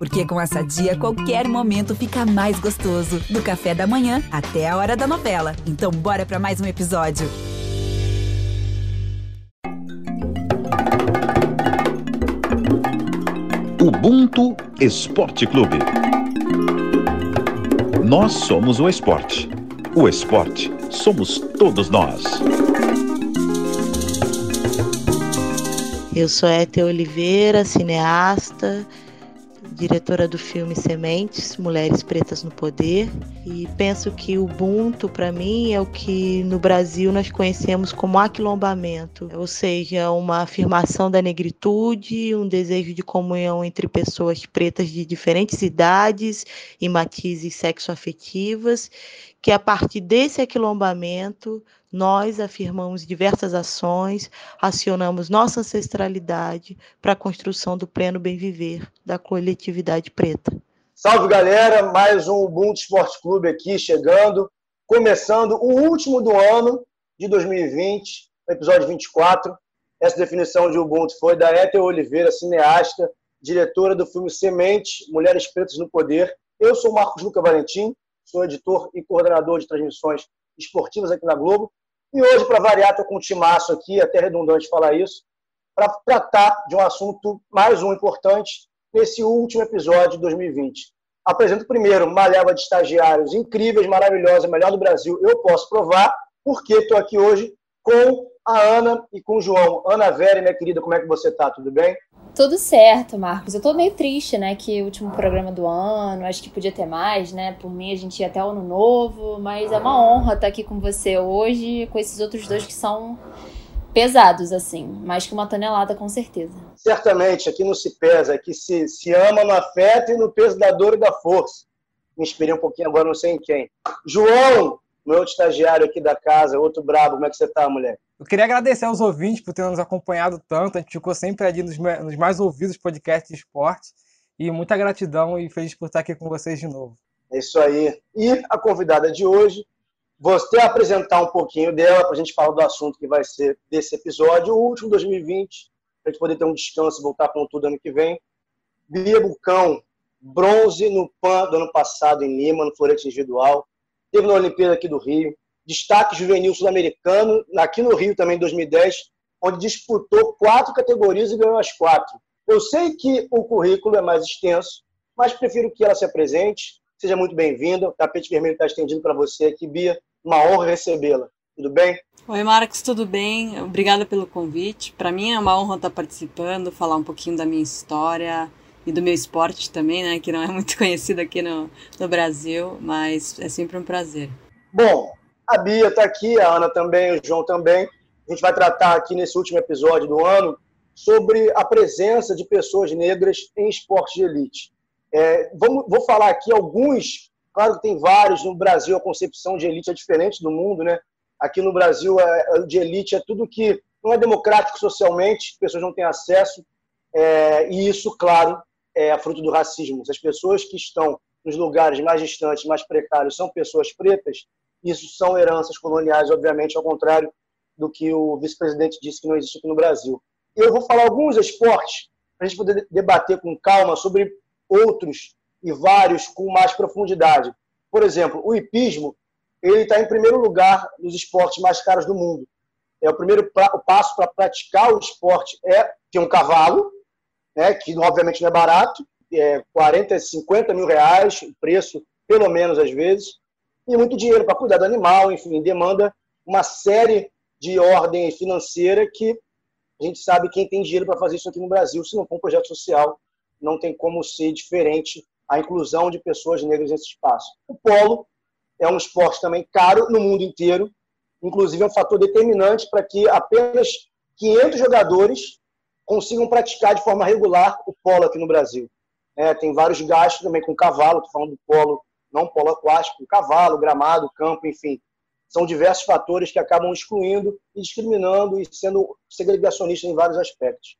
Porque com essa dia, qualquer momento fica mais gostoso. Do café da manhã até a hora da novela. Então, bora para mais um episódio. Ubuntu Esporte Clube. Nós somos o esporte. O esporte somos todos nós. Eu sou Ete Oliveira, cineasta, diretora do filme Sementes, Mulheres Pretas no Poder, e penso que o Ubuntu, para mim, é o que no Brasil nós conhecemos como aquilombamento, ou seja, uma afirmação da negritude, um desejo de comunhão entre pessoas pretas de diferentes idades e matizes sexoafetivas, que a partir desse aquilombamento nós afirmamos diversas ações, acionamos nossa ancestralidade para a construção do pleno bem-viver da coletividade preta. Salve galera, mais um Ubuntu Esporte Clube aqui chegando, começando o último do ano de 2020, episódio 24. Essa definição de Ubuntu foi da Éter Oliveira, cineasta, diretora do filme Semente, Mulheres Pretas no Poder. Eu sou Marcos Luca Valentim, sou editor e coordenador de transmissões esportivas aqui na Globo e hoje, para variar, estou com um timaço aqui, até redundante falar isso, para tratar de um assunto, mais um importante, nesse último episódio de 2020. Apresento primeiro uma leva de estagiários incríveis, maravilhosa, melhor do Brasil. Eu posso provar, porque estou aqui hoje com a Ana e com o João. Ana Vera, minha querida, como é que você está? Tudo bem? Tudo certo, Marcos. Eu tô meio triste, né? Que o último programa do ano, acho que podia ter mais, né? Por mim, a gente ia até o ano novo, mas é uma honra estar aqui com você hoje, com esses outros dois que são pesados, assim, mais que uma tonelada, com certeza. Certamente, aqui não se pesa, aqui se, se ama no afeto e no peso da dor e da força. Me inspirei um pouquinho agora, não sei em quem. João, meu estagiário aqui da casa, outro brabo, como é que você tá, mulher? Eu queria agradecer aos ouvintes por terem nos acompanhado tanto. A gente ficou sempre ali nos, nos mais ouvidos podcasts de esporte. E muita gratidão e feliz por estar aqui com vocês de novo. É isso aí. E a convidada de hoje, você apresentar um pouquinho dela para a gente falar do assunto que vai ser desse episódio, o último 2020, para a gente poder ter um descanso e voltar com tudo ano que vem. Bia Bucão, bronze no PAN do ano passado em Lima, no florete individual. Teve na Olimpíada aqui do Rio destaque juvenil sul-americano, aqui no Rio também em 2010, onde disputou quatro categorias e ganhou as quatro. Eu sei que o currículo é mais extenso, mas prefiro que ela se apresente. Seja muito bem-vinda. O tapete vermelho está estendido para você aqui, Bia. Uma honra recebê-la. Tudo bem? Oi, Marcos, tudo bem? Obrigada pelo convite. Para mim é uma honra estar participando, falar um pouquinho da minha história e do meu esporte também, né? Que não é muito conhecido aqui no, no Brasil, mas é sempre um prazer. Bom, a Bia está aqui, a Ana também, o João também. A gente vai tratar aqui nesse último episódio do ano sobre a presença de pessoas negras em esporte de elite. É, vamos, vou falar aqui alguns, claro que tem vários, no Brasil a concepção de elite é diferente do mundo, né? Aqui no Brasil, é, de elite é tudo que não é democrático socialmente, pessoas não têm acesso, é, e isso, claro, é fruto do racismo. Se as pessoas que estão nos lugares mais distantes, mais precários, são pessoas pretas, isso são heranças coloniais, obviamente, ao contrário do que o vice-presidente disse que não existe aqui no Brasil. Eu vou falar alguns esportes para a gente poder debater com calma sobre outros e vários com mais profundidade. Por exemplo, o hipismo ele está em primeiro lugar nos esportes mais caros do mundo. É o primeiro pra, o passo para praticar o esporte é ter um cavalo, né, que obviamente não é barato, é 40, 50 mil reais, o preço, pelo menos às vezes e muito dinheiro para cuidar do animal, enfim, demanda uma série de ordem financeira que a gente sabe quem tem dinheiro para fazer isso aqui no Brasil, se não for um projeto social, não tem como ser diferente a inclusão de pessoas negras nesse espaço. O polo é um esporte também caro no mundo inteiro, inclusive é um fator determinante para que apenas 500 jogadores consigam praticar de forma regular o polo aqui no Brasil. É, tem vários gastos também com cavalo, estou falando do polo não polo aquático, cavalo, gramado, campo, enfim. São diversos fatores que acabam excluindo e discriminando e sendo segregacionistas em vários aspectos.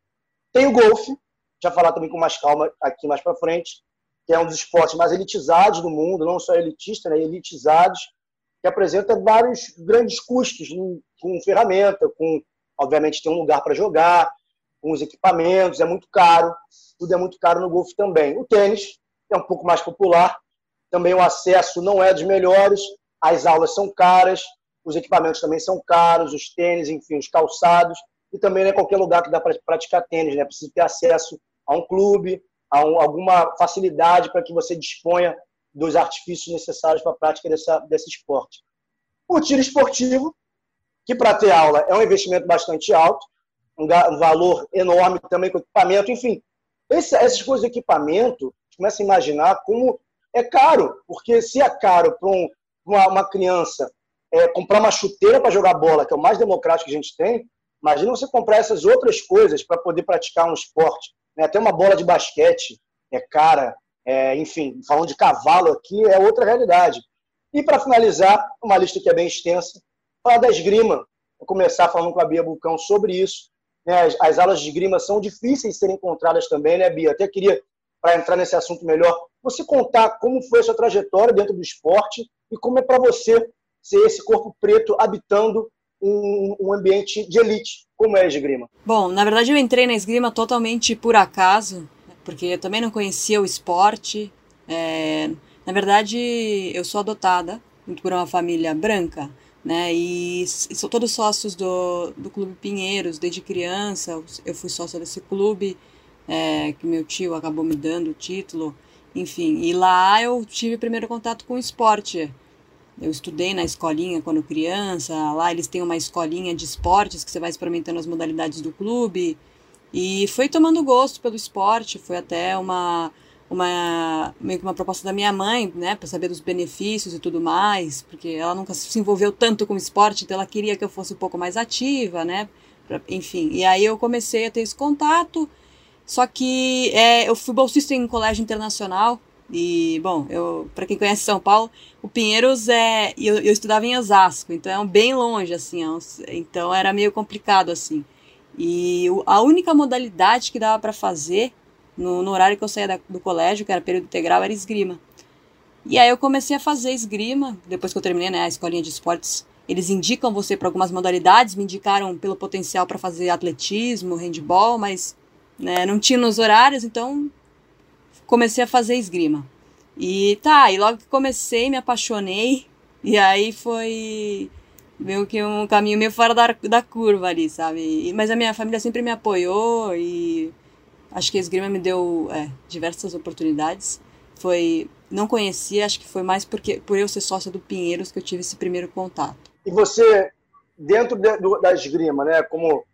Tem o golfe, já falar também com mais calma aqui mais para frente, que é um dos esportes mais elitizados do mundo, não só elitista, né, elitizados, que apresenta vários grandes custos com ferramenta, com, obviamente, tem um lugar para jogar, com os equipamentos, é muito caro, tudo é muito caro no golfe também. O tênis é um pouco mais popular, também o acesso não é dos melhores, as aulas são caras, os equipamentos também são caros, os tênis, enfim, os calçados, e também não é qualquer lugar que dá para praticar tênis, né? Precisa ter acesso a um clube, a um, alguma facilidade para que você disponha dos artifícios necessários para a prática dessa, desse esporte. O tiro esportivo, que para ter aula é um investimento bastante alto, um, um valor enorme também com equipamento, enfim. Esse, essas coisas de equipamento, começa a imaginar como é caro, porque se é caro para um, uma, uma, criança é, comprar uma chuteira para jogar bola, que é o mais democrático que a gente tem, imagina você comprar essas outras coisas para poder praticar um esporte. Né? Até uma bola de basquete é cara, é, enfim, falando de cavalo aqui, é outra realidade. E para finalizar, uma lista que é bem extensa, falar da esgrima. Vou começar falando com a Bia Bulcão sobre isso. Né? As, as aulas de esgrima são difíceis de serem encontradas também, né, Bia? Até queria, para entrar nesse assunto melhor, você contar como foi a sua trajetória dentro do esporte e como é para você ser esse corpo preto habitando um, um, ambiente de elite, como é a esgrima? Bom, na verdade eu entrei na esgrima totalmente por acaso, porque eu também não conhecia o esporte. É, na verdade, eu sou adotada por uma família branca, né? E, e sou todos sócios do, do Clube Pinheiros desde criança. Eu fui sócia desse clube, é, que meu tio acabou me dando o título. Enfim, e lá eu tive primeiro contato com o esporte. Eu estudei na escolinha quando criança. Lá eles têm uma escolinha de esportes que você vai experimentando as modalidades do clube. E foi tomando gosto pelo esporte. Foi até uma uma meio que uma proposta da minha mãe, né, para saber dos benefícios e tudo mais, porque ela nunca se envolveu tanto com esporte, então ela queria que eu fosse um pouco mais ativa, né, pra, enfim. E aí eu comecei a ter esse contato, só que é, eu fui bolsista em colégio internacional e bom, eu para quem conhece São Paulo, o Pinheiros é eu, eu estudava em Osasco, então é bem longe assim, é um, então era meio complicado assim. E a única modalidade que dava para fazer no, no horário que eu saía da, do colégio, que era período integral, era esgrima. E aí eu comecei a fazer esgrima, depois que eu terminei né, a escolinha de esportes. Eles indicam você para algumas modalidades, me indicaram pelo potencial para fazer atletismo, handball, mas né, não tinha nos horários, então comecei a fazer esgrima. E tá, e logo que comecei, me apaixonei, e aí foi meio que um caminho meio fora da, da curva ali, sabe? E, mas a minha família sempre me apoiou e Acho que a esgrima me deu é, diversas oportunidades. Foi, não conhecia, acho que foi mais porque por eu ser sócia do Pinheiros que eu tive esse primeiro contato. E você, dentro de, do, da esgrima, né? Como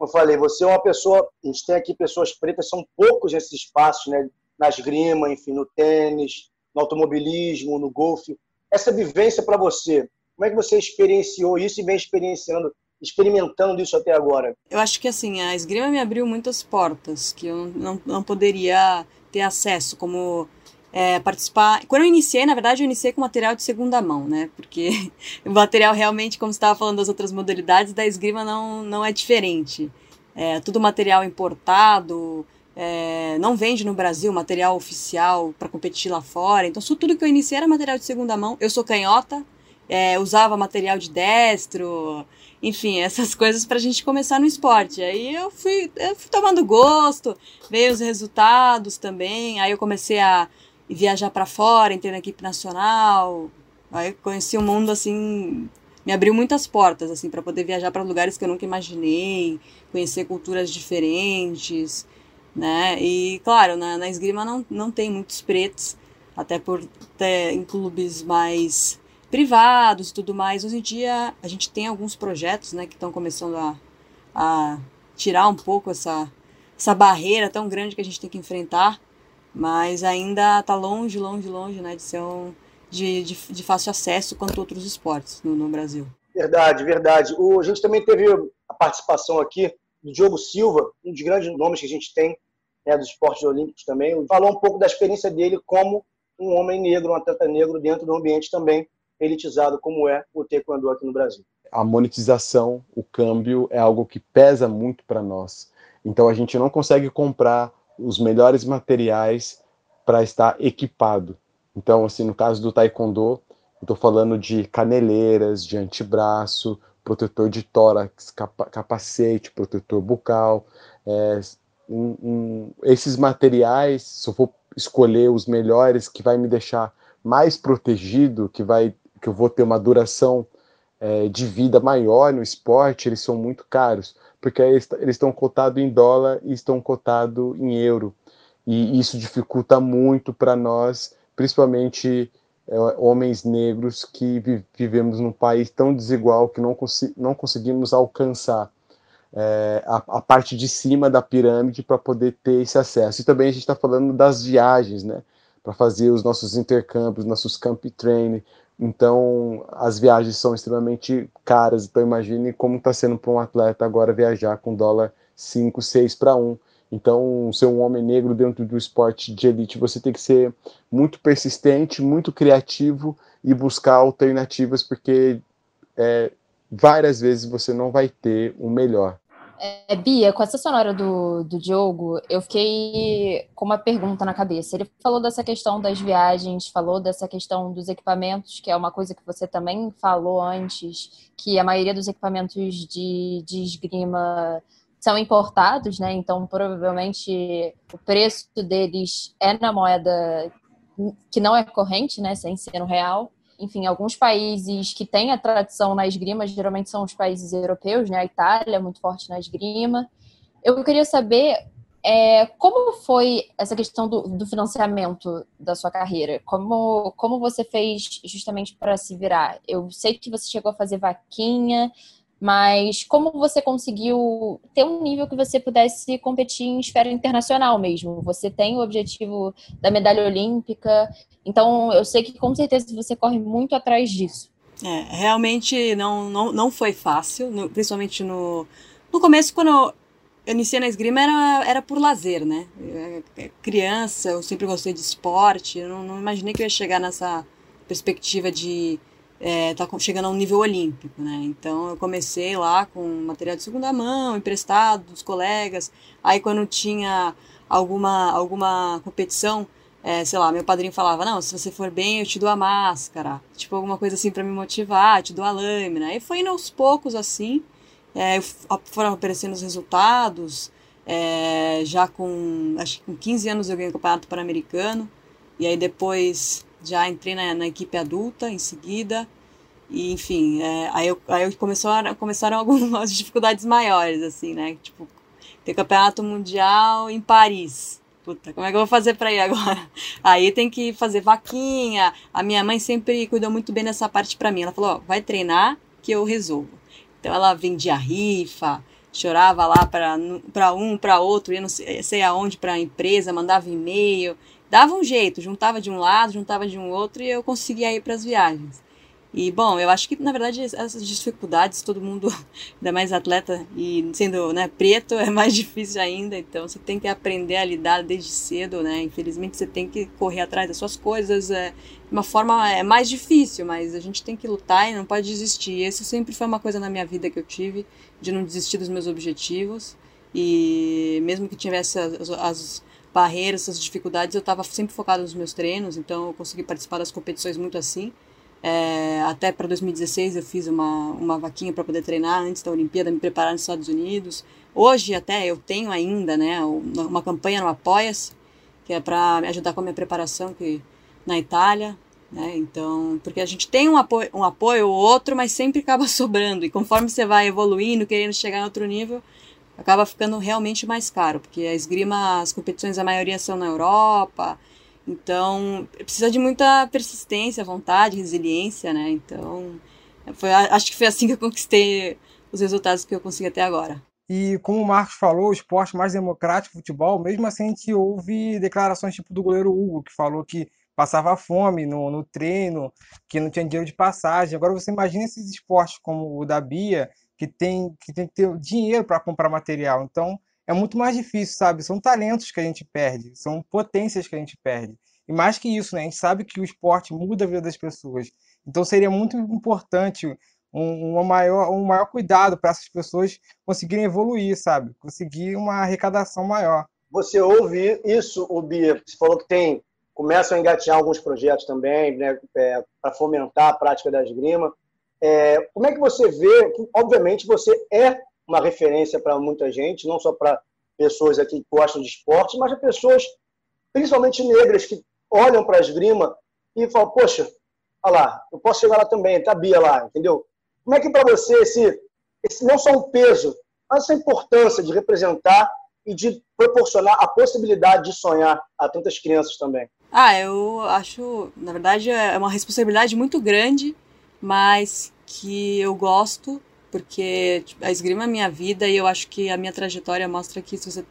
eu falei, você é uma pessoa. A gente tem aqui pessoas pretas, são poucos nesses espaços, né? Na esgrima, enfim, no tênis, no automobilismo, no golfe. Essa vivência para você, como é que você experienciou isso e vem experienciando experimentando isso até agora? Eu acho que assim, a esgrima me abriu muitas portas que eu não, não poderia ter acesso, como é, participar. Quando eu iniciei, na verdade, eu iniciei com material de segunda mão, né? Porque o material realmente, como você estava falando das outras modalidades, da esgrima não, não é diferente. É tudo material importado, é, não vende no Brasil material oficial para competir lá fora. Então, tudo que eu iniciei era material de segunda mão. Eu sou canhota, é, usava material de destro, enfim, essas coisas para a gente começar no esporte. Aí eu fui, eu fui tomando gosto, veio os resultados também. Aí eu comecei a viajar para fora, entrei na equipe nacional. Aí conheci o mundo assim, me abriu muitas portas assim para poder viajar para lugares que eu nunca imaginei, conhecer culturas diferentes, né? E claro, na, na esgrima não, não tem muitos pretos, até por ter em clubes mais privados e tudo mais. Hoje em dia a gente tem alguns projetos né, que estão começando a, a tirar um pouco essa, essa barreira tão grande que a gente tem que enfrentar, mas ainda está longe, longe, longe né, de ser um, de, de, de fácil acesso quanto outros esportes no, no Brasil. Verdade, verdade. O, a gente também teve a participação aqui do Diogo Silva, um dos grandes nomes que a gente tem né, dos esportes olímpicos também. Falou um pouco da experiência dele como um homem negro, um atleta negro dentro do ambiente também elitizado como é o taekwondo aqui no Brasil. A monetização, o câmbio é algo que pesa muito para nós. Então a gente não consegue comprar os melhores materiais para estar equipado. Então, assim, no caso do taekwondo, estou falando de caneleiras, de antebraço, protetor de tórax, capa capacete, protetor bucal, É, um, um, esses materiais, se eu for escolher os melhores, que vai me deixar mais protegido, que vai que eu vou ter uma duração é, de vida maior no esporte, eles são muito caros, porque eles, estão cotados em dólar e estão cotados em euro. E isso dificulta muito para nós, principalmente é, homens negros que vi, vivemos num país tão desigual que não, consi não conseguimos alcançar é, a, a, parte de cima da pirâmide para poder ter esse acesso. E também a gente está falando das viagens, né? Para fazer os nossos intercâmbios, nossos camp train. Então, as viagens são extremamente caras. Então, imagine como está sendo para um atleta agora viajar com dólar 5, 6 para 1. Então, ser um homem negro dentro do esporte de elite, você tem que ser muito persistente, muito criativo e buscar alternativas, porque é, várias vezes você não vai ter o melhor. É, Bia, com essa sonora do, do Diogo, eu fiquei com uma pergunta na cabeça. Ele falou dessa questão das viagens, falou dessa questão dos equipamentos, que é uma coisa que você também falou antes, que a maioria dos equipamentos de, de esgrima são importados, né? Então, provavelmente, o preço deles é na moeda que não é corrente, né? Sem ser no real enfim, alguns países que têm a tradição na esgrima, geralmente são os países europeus, né? A Itália é muito forte na esgrima. Eu queria saber é, como foi essa questão do, do, financiamento da sua carreira? Como, como você fez justamente para se virar? Eu sei que você chegou a fazer vaquinha, mas como você conseguiu ter um nível que você pudesse competir em esfera internacional mesmo? Você tem o objetivo da medalha olímpica, então eu sei que com certeza você corre muito atrás disso. É, realmente não, não, não foi fácil, no, principalmente no, no começo, quando eu iniciei na esgrima, era, era por lazer, né? Eu, é, criança, eu sempre gostei de esporte, eu não, não imaginei que eu ia chegar nessa perspectiva de é, tá chegando a um nível olímpico, né? Então eu comecei lá com material de segunda mão, emprestado dos colegas. Aí quando tinha alguma alguma competição, é, sei lá, meu padrinho falava: "Não, se você for bem, eu te dou a máscara". Tipo alguma coisa assim para me motivar, te dou a lâmina. Aí foi indo aos poucos assim, é, foram aparecendo os resultados. É, já com acho que com 15 anos eu ganhei o campeonato pan-americano. E aí depois já entrei na, na equipe adulta em seguida. E, enfim, é, aí, eu, aí eu começaram, começaram algumas dificuldades maiores, assim, né? Tipo, ter campeonato mundial em Paris. Puta, como é que eu vou fazer para ir agora? Aí tem que fazer vaquinha. A minha mãe sempre cuidou muito bem dessa parte para mim. Ela falou: vai treinar que eu resolvo. Então ela vendia rifa, chorava lá para um, para outro, ia não sei, sei aonde para a empresa, mandava e-mail dava um jeito, juntava de um lado, juntava de um outro e eu conseguia ir para as viagens. E, bom, eu acho que, na verdade, essas dificuldades, todo mundo, ainda mais atleta e sendo né, preto, é mais difícil ainda. Então, você tem que aprender a lidar desde cedo, né? Infelizmente, você tem que correr atrás das suas coisas. É, de uma forma é mais difícil, mas a gente tem que lutar e não pode desistir. Isso sempre foi uma coisa na minha vida que eu tive, de não desistir dos meus objetivos. E mesmo que tivesse as, as barreiras, essas dificuldades, eu estava sempre focado nos meus treinos, então eu consegui participar das competições muito assim. É, até para 2016 eu fiz uma, uma vaquinha para poder treinar antes da Olimpíada, me preparar nos Estados Unidos. Hoje até eu tenho ainda né, uma campanha no Apoia-se, que é para me ajudar com a minha preparação que, na Itália. Né? Então, porque a gente tem um apoio, um apoio ou outro, mas sempre acaba sobrando. E conforme você vai evoluindo, querendo chegar em outro nível, acaba ficando realmente mais caro, porque a esgrima, as competições, a maioria são na Europa, então precisa de muita persistência, vontade, resiliência, né? Então, foi, acho que foi assim que eu conquistei os resultados que eu consegui até agora. E como o Marcos falou, o esporte mais democrático, futebol, mesmo assim a gente ouve declarações tipo do goleiro Hugo, que falou que passava fome no, no treino, que não tinha dinheiro de passagem. Agora você imagina esses esportes como o da Bia, que tem que, tem que ter dinheiro para comprar material. Então, é muito mais difícil, sabe? São talentos que a gente perde, são potências que a gente perde. E mais que isso, né? A gente sabe que o esporte muda a vida das pessoas. Então, seria muito importante um, maior, um maior cuidado para essas pessoas conseguirem evoluir, sabe? Conseguir uma arrecadação maior. Você ouve isso, o Bia? Você falou que tem começam a engatear alguns projetos também, né, é, para fomentar a prática da esgrima. É, como é que você vê? Obviamente, você é uma referência para muita gente, não só para pessoas aqui que gostam de esporte, mas de pessoas, principalmente negras, que olham para a esgrima e falam, poxa, olha lá, eu posso chegar lá também, tá Bia lá, entendeu? Como é que para você esse, esse não só um peso, mas essa importância de representar e de proporcionar a possibilidade de sonhar a tantas crianças também? Ah, eu acho, na verdade, é uma responsabilidade muito grande, mas que eu gosto, porque tipo, a esgrima é minha vida e eu acho que a minha trajetória mostra que se você,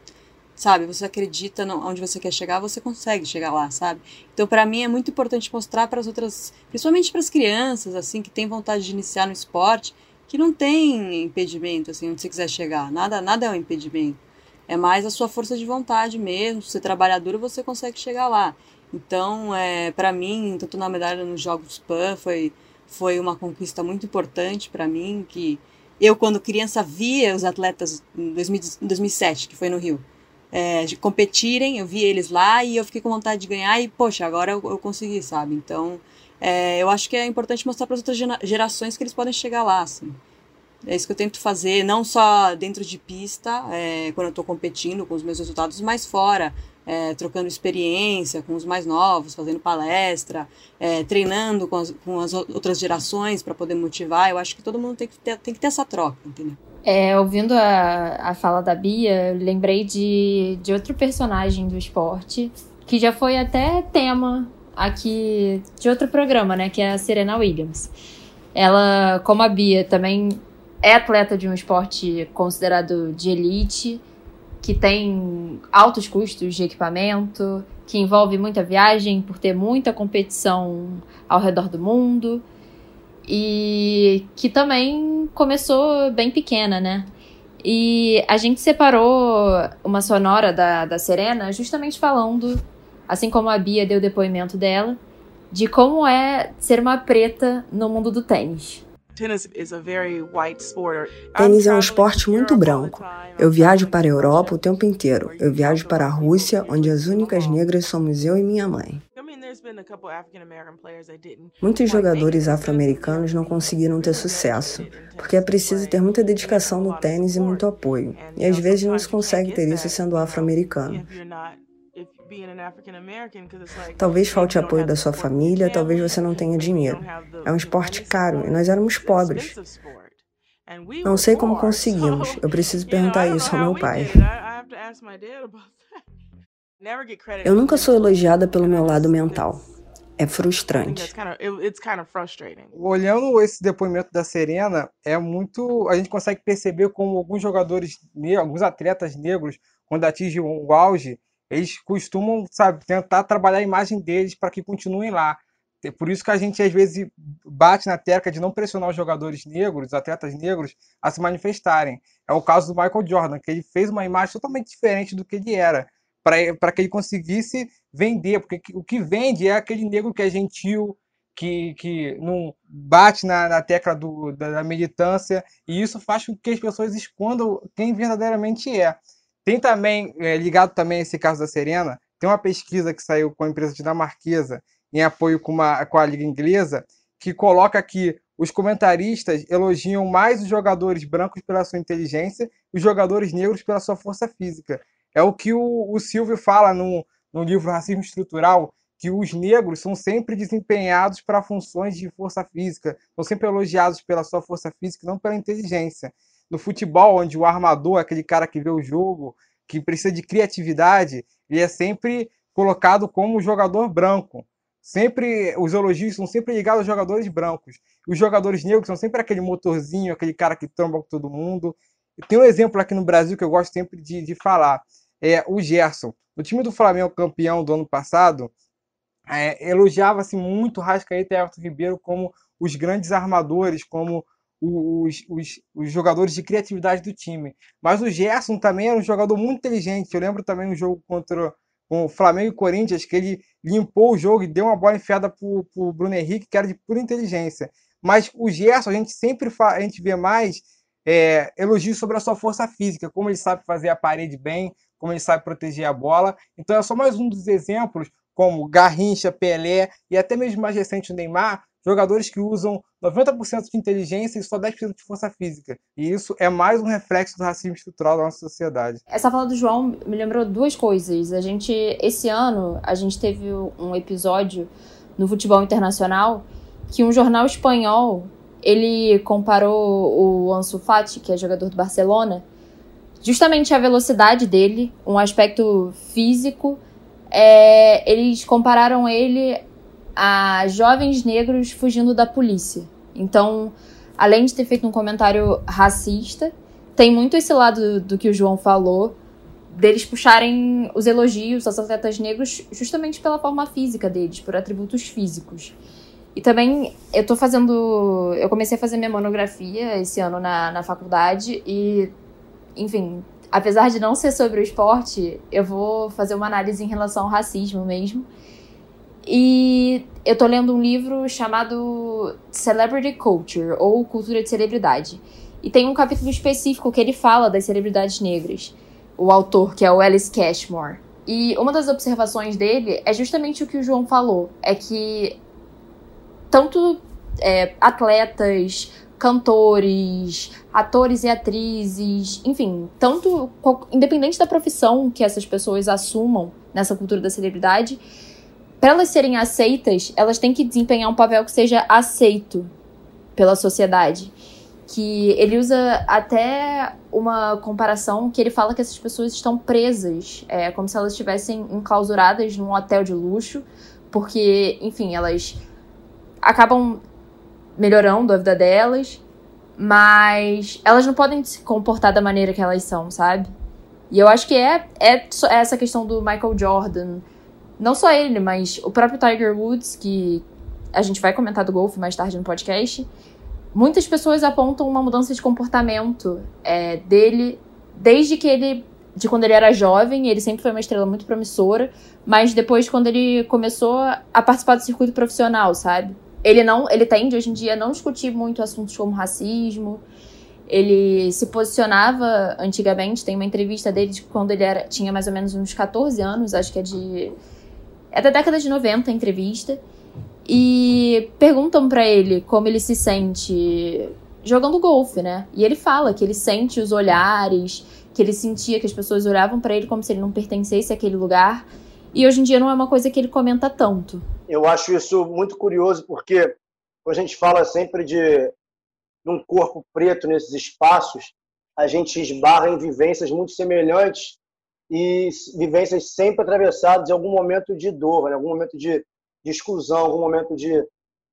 sabe, você acredita onde você quer chegar, você consegue chegar lá, sabe? Então, para mim é muito importante mostrar para as outras, principalmente para as crianças, assim, que têm vontade de iniciar no esporte, que não tem impedimento, assim, onde você quiser chegar. Nada, nada é um impedimento. É mais a sua força de vontade mesmo. Se você trabalhar duro, você consegue chegar lá. Então, é, para mim, tanto na medalha nos Jogos PAN foi, foi uma conquista muito importante para mim, que eu, quando criança, via os atletas em 2007, que foi no Rio, é, competirem, eu vi eles lá e eu fiquei com vontade de ganhar e, poxa, agora eu, eu consegui, sabe? Então, é, eu acho que é importante mostrar para as outras gerações que eles podem chegar lá, assim. É isso que eu tento fazer, não só dentro de pista, é, quando eu estou competindo com os meus resultados, mas fora, é, trocando experiência com os mais novos, fazendo palestra, é, treinando com as, com as, outras gerações para poder motivar. Eu acho que todo mundo tem que ter, tem que ter essa troca, entendeu? É, ouvindo a, a fala da Bia, lembrei de, de outro personagem do esporte que já foi até tema aqui de outro programa, né? Que é a Serena Williams. Ela, como a Bia, também é atleta de um esporte considerado de elite, que tem altos custos de equipamento, que envolve muita viagem por ter muita competição ao redor do mundo e que também começou bem pequena, né? E a gente separou uma sonora da, da Serena justamente falando, assim como a Bia deu depoimento dela, de como é ser uma preta no mundo do tênis. Tênis é um esporte muito branco. Eu viajo para a Europa o tempo inteiro. Eu viajo para a Rússia, onde as únicas negras somos eu e minha mãe. Muitos jogadores afro-americanos não conseguiram ter sucesso, porque é preciso ter muita dedicação no tênis e muito apoio. E às vezes não se consegue ter isso sendo afro-americano. Talvez falte apoio da sua família, talvez você não tenha dinheiro. É um esporte caro e nós éramos pobres. Não sei como conseguimos. Eu preciso perguntar isso ao meu pai. Eu nunca sou elogiada pelo meu lado mental. É frustrante. Olhando esse depoimento da Serena, é muito. A gente consegue perceber como alguns jogadores, alguns atletas negros, quando atingem o auge, eles costumam, sabe, tentar trabalhar a imagem deles para que continuem lá. É por isso que a gente às vezes bate na tecla de não pressionar os jogadores negros, os atletas negros, a se manifestarem. É o caso do Michael Jordan, que ele fez uma imagem totalmente diferente do que ele era, para que ele conseguisse vender, porque o que vende é aquele negro que é gentil, que, que não bate na, na tecla do, da, da militância, e isso faz com que as pessoas escondam quem verdadeiramente é. Tem também, é, ligado também a esse caso da Serena, tem uma pesquisa que saiu com a empresa dinamarquesa em apoio com, uma, com a Liga Inglesa, que coloca que os comentaristas elogiam mais os jogadores brancos pela sua inteligência e os jogadores negros pela sua força física. É o que o, o Silvio fala no, no livro Racismo Estrutural, que os negros são sempre desempenhados para funções de força física, são sempre elogiados pela sua força física, não pela inteligência no futebol, onde o armador, aquele cara que vê o jogo, que precisa de criatividade, ele é sempre colocado como jogador branco. Sempre os elogios são sempre ligados aos jogadores brancos. Os jogadores negros são sempre aquele motorzinho, aquele cara que tromba com todo mundo. Tem um exemplo aqui no Brasil que eu gosto sempre de, de falar. É o Gerson. No time do Flamengo campeão do ano passado, é, elogiava-se muito Rascaeta e Everton Ribeiro como os grandes armadores, como os, os, os, jogadores de criatividade do time. Mas o Gerson também era um jogador muito inteligente. Eu lembro também um jogo contra o Flamengo e Corinthians, que ele limpou o jogo e deu uma bola enfiada para o Bruno Henrique, que era de pura inteligência. Mas o Gerson, a gente sempre a gente vê mais é, elogios sobre a sua força física, como ele sabe fazer a parede bem, como ele sabe proteger a bola. Então é só mais um dos exemplos, como Garrincha, Pelé e até mesmo mais recente o Neymar, jogadores que usam 90% de inteligência e só 10% de força física. E isso é mais um reflexo do racismo estrutural da nossa sociedade. Essa fala do João me lembrou duas coisas. A gente, esse ano, a gente teve um episódio no futebol internacional que um jornal espanhol ele comparou o Ansu Fati, que é jogador do Barcelona, justamente a velocidade dele, um aspecto físico. É, eles compararam ele a jovens negros fugindo da polícia. Então, além de ter feito um comentário racista, tem muito esse lado do, que o João falou, deles puxarem os elogios aos atletas negros justamente pela forma física deles, por atributos físicos. E também eu tô fazendo. Eu comecei a fazer minha monografia esse ano na, na faculdade e, enfim, apesar de não ser sobre o esporte, eu vou fazer uma análise em relação ao racismo mesmo. E eu tô lendo um livro chamado Celebrity Culture, ou Cultura de Celebridade. E tem um capítulo específico que ele fala das celebridades negras. O autor, que é o Alice Cashmore. E uma das observações dele é justamente o que o João falou: é que tanto é, atletas, cantores, atores e atrizes, enfim, tanto independente da profissão que essas pessoas assumam nessa cultura da celebridade, para elas serem aceitas, elas têm que desempenhar um papel que seja aceito pela sociedade. Que ele usa até uma comparação que ele fala que essas pessoas estão presas, é como se elas estivessem enclausuradas num hotel de luxo, porque, enfim, elas acabam melhorando a vida delas, mas elas não podem se comportar da maneira que elas são, sabe? E eu acho que é, é essa questão do Michael Jordan não só ele, mas o próprio Tiger Woods, que a gente vai comentar do golfe mais tarde no podcast. Muitas pessoas apontam uma mudança de comportamento é, dele desde que ele. De quando ele era jovem, ele sempre foi uma estrela muito promissora, mas depois, quando ele começou a participar do circuito profissional, sabe? Ele não. Ele tende hoje em dia a não discutir muito assuntos como racismo. Ele se posicionava antigamente, tem uma entrevista dele de quando ele era, tinha mais ou menos uns 14 anos, acho que é de é da década de 90 a entrevista. E perguntam para ele como ele se sente jogando golfe, né? E ele fala que ele sente os olhares, que ele sentia que as pessoas olhavam para ele como se ele não pertencesse àquele lugar. E hoje em dia não é uma coisa que ele comenta tanto. Eu acho isso muito curioso porque a gente fala sempre de um corpo preto nesses espaços, a gente esbarra em vivências muito semelhantes e vivências sempre atravessadas em algum momento de dor, em algum momento de, de exclusão, algum momento de,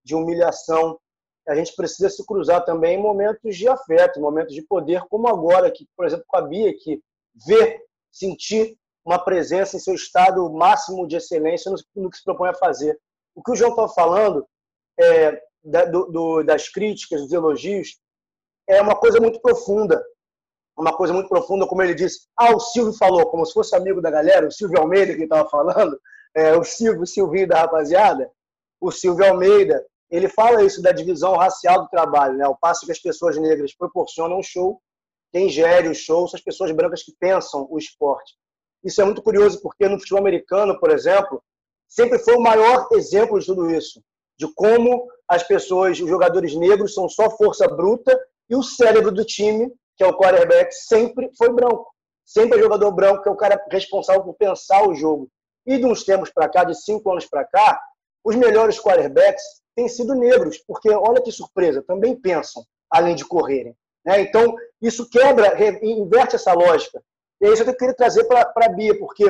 de humilhação. A gente precisa se cruzar também em momentos de afeto, momentos de poder, como agora, que, por exemplo, com a Bia, que ver, sentir uma presença em seu estado máximo de excelência no, que se propõe a fazer. O que o João está falando é, da, do, das críticas, dos elogios, é uma coisa muito profunda uma coisa muito profunda, como ele disse. Ah, o Silvio falou, como se fosse amigo da galera, o Silvio Almeida que estava falando, é, o Silvio, o Silvinho da rapaziada, o Silvio Almeida, ele fala isso da divisão racial do trabalho, né? O passo que as pessoas negras proporcionam o show, quem gere o show são as pessoas brancas que pensam o esporte. Isso é muito curioso porque no futebol americano, por exemplo, sempre foi o maior exemplo de tudo isso, de como as pessoas, os jogadores negros são só força bruta e o cérebro do time que é o quarterback, sempre foi branco. Sempre é jogador branco, que é o cara responsável por pensar o jogo. E de uns tempos para cá, de cinco anos para cá, os melhores quarterbacks têm sido negros, porque olha que surpresa, também pensam, além de correrem. Né? Então, isso quebra, inverte essa lógica. E é isso que eu queria trazer para a Bia, porque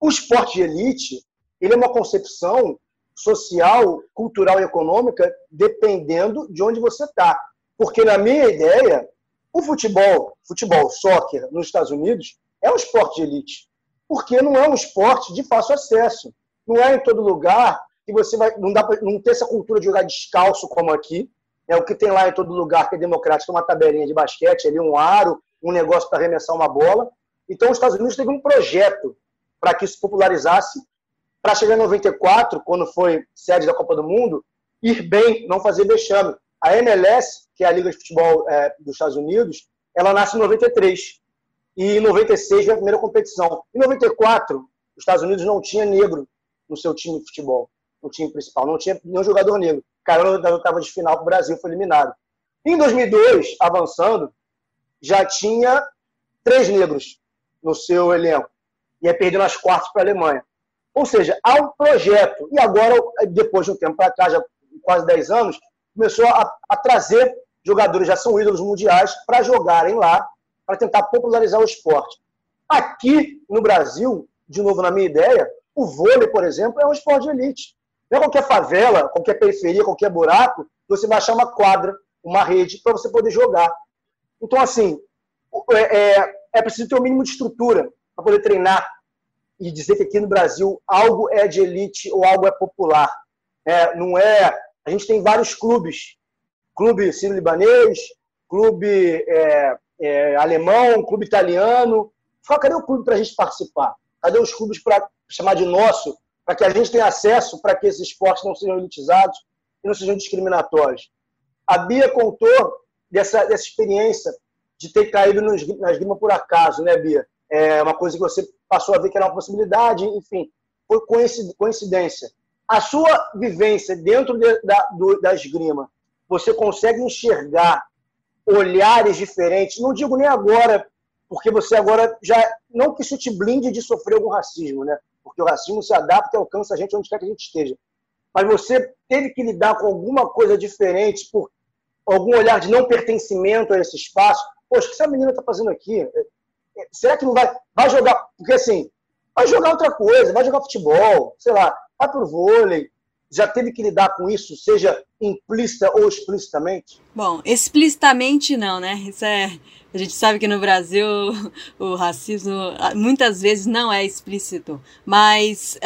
o esporte de elite ele é uma concepção social, cultural e econômica dependendo de onde você está. Porque, na minha ideia, o futebol, futebol, soccer nos Estados Unidos é um esporte de elite, porque não é um esporte de fácil acesso. Não é em todo lugar que você vai. Não dá pra, não ter essa cultura de jogar descalço como aqui. É o que tem lá em todo lugar que é democrático, uma tabelinha de basquete, ali um aro, um negócio para arremessar uma bola. Então, os Estados Unidos teve um projeto para que isso popularizasse, para chegar em 94, quando foi sede da Copa do Mundo, ir bem, não fazer vexame. A MLS, que é a Liga de Futebol é, dos Estados Unidos, ela nasce em 93. E em 96 veio a primeira competição. Em 94, os Estados Unidos não tinha negro no seu time de futebol, no time principal. Não tinha nenhum jogador negro. caiu na oitava de final para o Brasil, foi eliminado. Em 2002, avançando, já tinha três negros no seu elenco. E aí perdeu nas quartas para a Alemanha. Ou seja, há um projeto. E agora, depois de um tempo para cá, já quase 10 anos, começou a, a trazer jogadores, já são ídolos mundiais, para jogarem lá, para tentar popularizar o esporte. Aqui no Brasil, de novo na minha ideia, o vôlei, por exemplo, é um esporte de elite. Não é qualquer favela, qualquer periferia, qualquer buraco, você vai achar uma quadra, uma rede, para você poder jogar. Então, assim, é, é, é preciso ter o um mínimo de estrutura para poder treinar e dizer que aqui no Brasil algo é de elite ou algo é popular. É, não é. A gente tem vários clubes, clube sírio-libanês, clube é, é, alemão, clube italiano. Fala, cadê o clube para a gente participar? Cadê os clubes para chamar de nosso, para que a gente tenha acesso, para que esses esportes não sejam elitizados e não sejam discriminatórios? A Bia contou dessa, dessa experiência de ter caído na esgrima por acaso, né, Bia? É uma coisa que você passou a ver que era uma possibilidade, enfim, foi coincidência. A sua vivência dentro de, da, do, da esgrima, você consegue enxergar olhares diferentes, não digo nem agora, porque você agora já. Não que isso te blinde de sofrer algum racismo, né? Porque o racismo se adapta e alcança a gente onde quer que a gente esteja. Mas você teve que lidar com alguma coisa diferente, por algum olhar de não pertencimento a esse espaço. Poxa, o que essa menina está fazendo aqui? Será que não vai. Vai jogar. Porque assim, vai jogar outra coisa, vai jogar futebol, sei lá, pro vôlei. Já teve que lidar com isso, seja implícita ou explicitamente? Bom, explicitamente não, né? Isso é. A gente sabe que no Brasil o racismo muitas vezes não é explícito. Mas,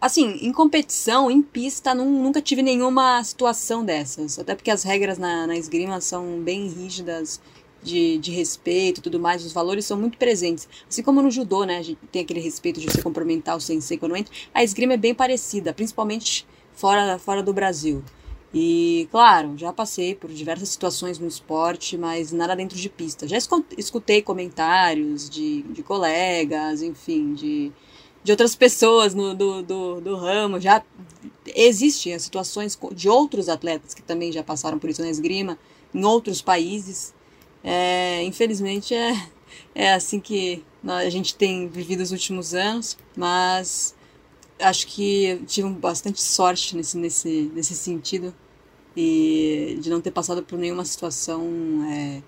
assim, em competição, em pista, nunca tive nenhuma situação dessas. Até porque as regras na, na esgrima são bem rígidas de, de respeito tudo mais, os valores são muito presentes. Assim como no judô, né? A gente tem aquele respeito de você cumprimentar o sensei quando entra. A esgrima é bem parecida, principalmente fora, fora do Brasil. E, claro, já passei por diversas situações no esporte, mas nada dentro de pista. Já escutei comentários de, de colegas, enfim, de, de outras pessoas no, do, do, do ramo. Já existem situações de outros atletas que também já passaram por isso na esgrima, em outros países. É, infelizmente é, é assim que a gente tem vivido os últimos anos, mas acho que tive bastante sorte nesse, nesse, nesse sentido e de não ter passado por nenhuma situação é,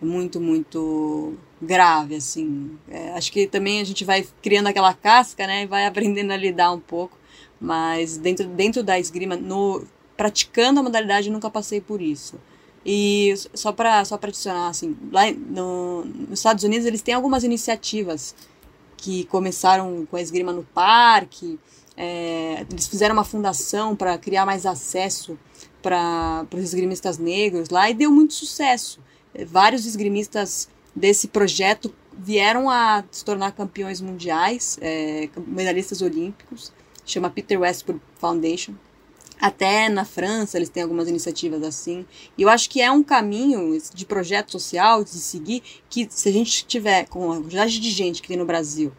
muito, muito grave, assim. É, acho que também a gente vai criando aquela casca, né, e vai aprendendo a lidar um pouco, mas dentro, dentro da esgrima, no, praticando a modalidade, nunca passei por isso. E só para só adicionar, assim, lá no, nos Estados Unidos eles têm algumas iniciativas que começaram com a esgrima no parque, é, eles fizeram uma fundação para criar mais acesso para os esgrimistas negros lá e deu muito sucesso. Vários esgrimistas desse projeto vieram a se tornar campeões mundiais, é, medalhistas olímpicos, chama Peter Westwood Foundation. Até na França eles têm algumas iniciativas assim. E eu acho que é um caminho de projeto social de seguir que se a gente tiver com a quantidade de gente que tem no Brasil,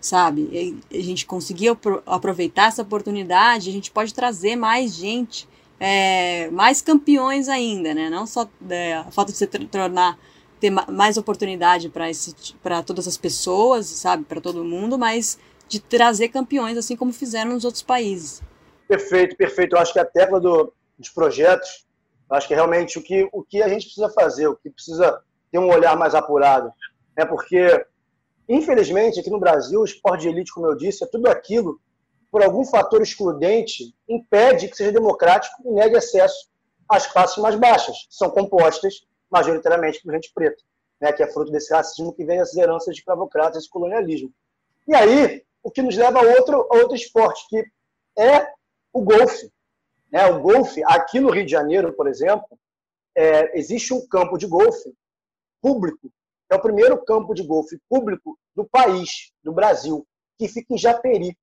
sabe, a gente conseguir aproveitar essa oportunidade, a gente pode trazer mais gente, é, mais campeões ainda, né? Não só é, a falta de se tornar ter mais oportunidade para todas as pessoas, sabe, para todo mundo, mas de trazer campeões assim como fizeram nos outros países. Perfeito, perfeito. Eu acho que a tecla do, dos projetos, acho que é realmente o que, o que a gente precisa fazer, o que precisa ter um olhar mais apurado. É porque, infelizmente, aqui no Brasil, o esporte de elite, como eu disse, é tudo aquilo por algum fator excludente, impede que seja democrático e negue acesso às classes mais baixas, que são compostas majoritariamente por gente preta, né, que é fruto desse racismo que vem das heranças de escravocratas e colonialismo. E aí, o que nos leva a outro, a outro esporte, que é o golfe. Né? O golfe, aqui no Rio de Janeiro, por exemplo, é, existe um campo de golfe público, é o primeiro campo de golfe público do país, do Brasil, que fica em Japeri.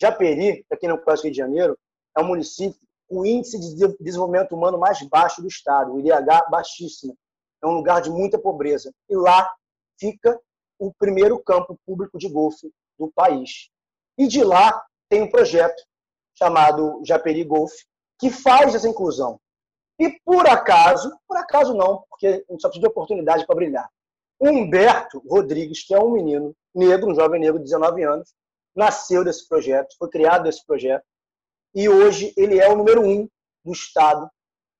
Japeri, para quem não conhece o Rio de Janeiro, é um município com o índice de desenvolvimento humano mais baixo do estado, o IDH baixíssimo. É um lugar de muita pobreza. E lá fica o primeiro campo público de golfe do país. E de lá tem um projeto chamado Japeri Golf, que faz essa inclusão. E por acaso, por acaso não, porque a gente só precisa de oportunidade para brilhar. Humberto Rodrigues, que é um menino negro, um jovem negro de 19 anos, nasceu desse projeto, foi criado desse projeto, e hoje ele é o número um do Estado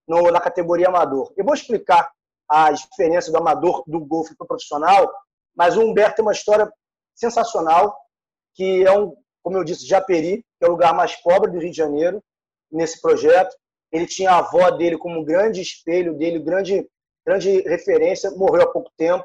no, na categoria amador. Eu vou explicar a diferença do amador do golfe para o profissional, mas o Humberto tem uma história sensacional, que é um, como eu disse, Japeri, que é o lugar mais pobre do Rio de Janeiro, nesse projeto. Ele tinha a avó dele como um grande espelho dele, grande, grande referência, morreu há pouco tempo.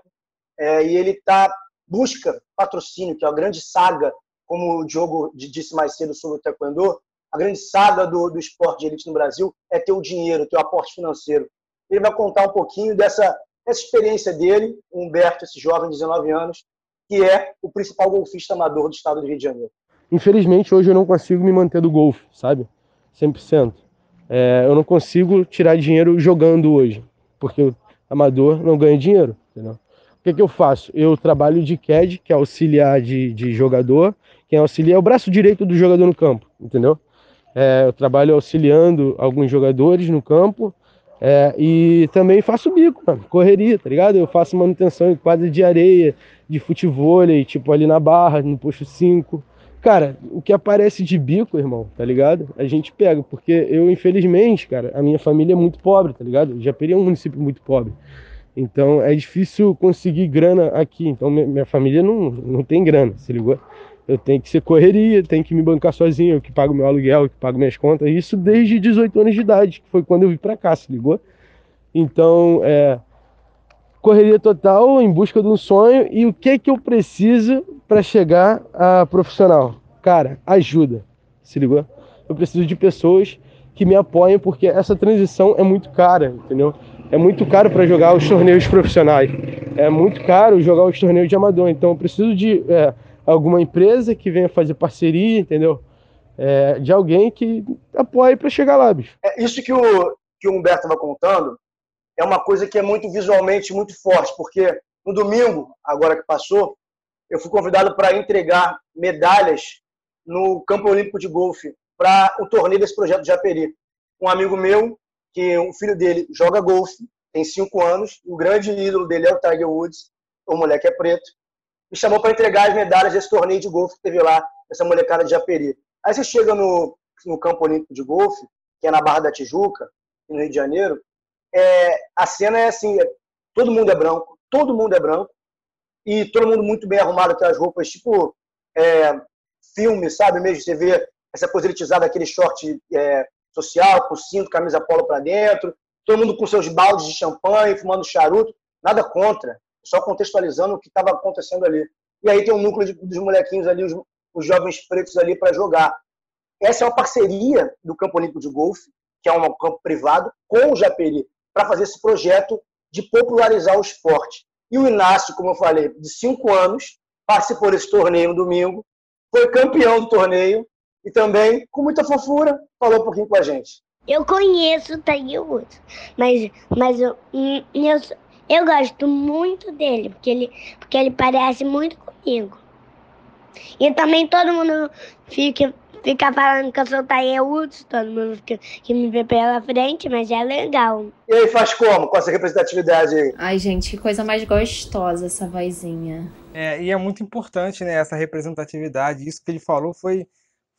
É, e ele está busca patrocínio, que é a grande saga, como o Diogo disse mais cedo sobre o Taekwondo, a grande saga do, do esporte de elite no Brasil é ter o dinheiro, ter o aporte financeiro. Ele vai contar um pouquinho dessa, dessa experiência dele, Humberto, esse jovem de 19 anos, que é o principal golfista amador do estado do Rio de Janeiro. Infelizmente, hoje eu não consigo me manter do golfe, sabe? 100%. É, eu não consigo tirar dinheiro jogando hoje, porque o amador não ganha dinheiro, entendeu? O que, que eu faço? Eu trabalho de CAD, que é auxiliar de, de jogador, quem auxilia é o braço direito do jogador no campo, entendeu? É, eu trabalho auxiliando alguns jogadores no campo é, e também faço bico, mano, correria, tá ligado? Eu faço manutenção em quadra de areia, de futebol, tipo ali na barra, no posto 5. Cara, o que aparece de bico, irmão, tá ligado? A gente pega, porque eu, infelizmente, cara, a minha família é muito pobre, tá ligado? Japeri é um município muito pobre. Então é difícil conseguir grana aqui. Então minha família não, não tem grana, se ligou? Eu tenho que ser correria, tenho que me bancar sozinho, eu que pago meu aluguel, eu que pago minhas contas. Isso desde 18 anos de idade, que foi quando eu vim pra cá, se ligou? Então, é. Correria total em busca de um sonho. E o que que eu preciso para chegar a profissional? Cara, ajuda, se ligou? Eu preciso de pessoas que me apoiem, porque essa transição é muito cara, entendeu? é muito caro para jogar os torneios profissionais. É muito caro jogar os torneios de amador. Então eu preciso de é, alguma empresa que venha fazer parceria, entendeu? É, de alguém que apoie para chegar lá, bicho. É, isso que o, que o Humberto estava contando é uma coisa que é muito visualmente muito forte, porque no domingo, agora que passou, eu fui convidado para entregar medalhas no Campo Olímpico de Golfe para o torneio desse projeto de Japeri. Um amigo meu que o filho dele joga golfe, tem cinco anos, o grande ídolo dele é o Tiger Woods, o moleque é preto, me chamou para entregar as medalhas desse torneio de golfe que teve lá, essa molecada de Japeri. Aí você chega no, no campo olímpico de golfe, que é na Barra da Tijuca, no Rio de Janeiro, é, a cena é assim, é, todo mundo é branco, todo mundo é branco, e todo mundo muito bem arrumado, aquelas roupas tipo é, filme, sabe mesmo? Você vê essa coisa elitizada, aquele short é, social, com cinto, camisa polo para dentro, todo mundo com seus baldes de champanhe, fumando charuto, nada contra, só contextualizando o que estava acontecendo ali. E aí tem um núcleo de, dos molequinhos ali, os, os jovens pretos ali para jogar. Essa é uma parceria do Campo Olímpico de Golfe, que é um campo privado, com o Japeri, para fazer esse projeto de popularizar o esporte. E o Inácio, como eu falei, de cinco anos, participou desse torneio no domingo, foi campeão do torneio, e também, com muita fofura, falou um pouquinho com a gente. Eu conheço o Tiger mas, mas eu, hum, eu, eu gosto muito dele, porque ele, porque ele parece muito comigo. E também todo mundo fica, fica falando que eu sou o Tiger Woods, todo mundo fica, que me vê pela frente, mas é legal. E aí, faz como com essa representatividade aí? Ai, gente, que coisa mais gostosa essa vozinha. É, e é muito importante, né, essa representatividade. Isso que ele falou foi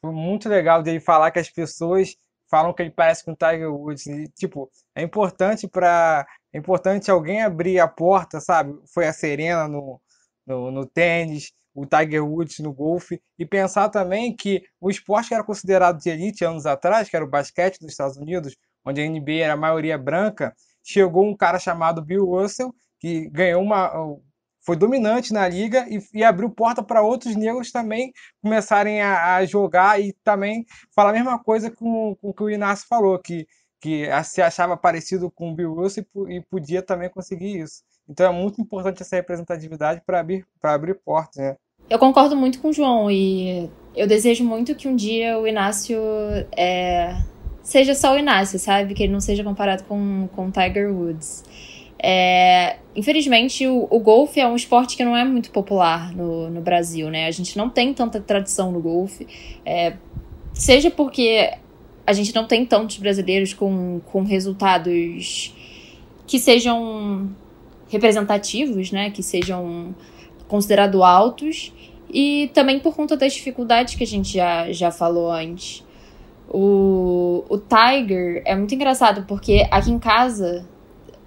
foi muito legal dele falar que as pessoas falam que ele parece com o Tiger Woods. E, tipo, é importante para é importante alguém abrir a porta, sabe? Foi a Serena no, no, no tênis, o Tiger Woods no golfe, e pensar também que o esporte que era considerado de elite anos atrás, que era o basquete dos Estados Unidos, onde a NBA era a maioria branca, chegou um cara chamado Bill Russell, que ganhou uma, foi dominante na liga e, e abriu porta para outros negros também começarem a, a, jogar e também falar a mesma coisa com, com o que o Inácio falou, que, que se achava parecido com o Bill Russell e, e podia também conseguir isso. Então é muito importante essa representatividade para abrir, abrir portas. Né? Eu concordo muito com o João e eu desejo muito que um dia o Inácio é, seja só o Inácio, sabe? Que ele não seja comparado com, com Tiger Woods. É, infelizmente, o, o golfe é um esporte que não é muito popular no, no Brasil, né? A gente não tem tanta tradição no golfe. É, seja porque a gente não tem tantos brasileiros com, com resultados que sejam representativos, né? Que sejam considerados altos. E também por conta das dificuldades que a gente já, já falou antes. O, o Tiger é muito engraçado, porque aqui em casa,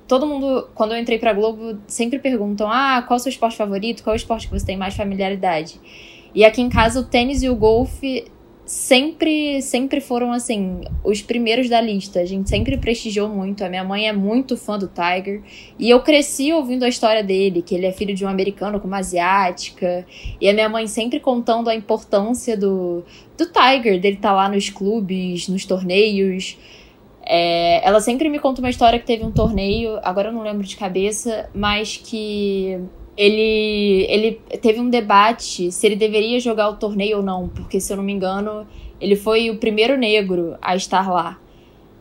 todo mundo, quando eu entrei pra Globo, sempre perguntam: ah, qual é o seu esporte favorito? Qual é o esporte que você tem mais familiaridade? E aqui em casa, o tênis e o golfe sempre, sempre foram, assim, os primeiros da lista. A gente sempre prestigiou muito. A minha mãe é muito fã do Tiger. E eu cresci ouvindo a história dele, que ele é filho de um americano com uma asiática. E a minha mãe sempre contando a importância do, do Tiger, dele estar tá lá nos clubes, nos torneios. É, ela sempre me conta uma história que teve um torneio, agora eu não lembro de cabeça, mas que ele, ele teve um debate se ele deveria jogar o torneio ou não, porque se eu não me engano, ele foi o primeiro negro a estar lá.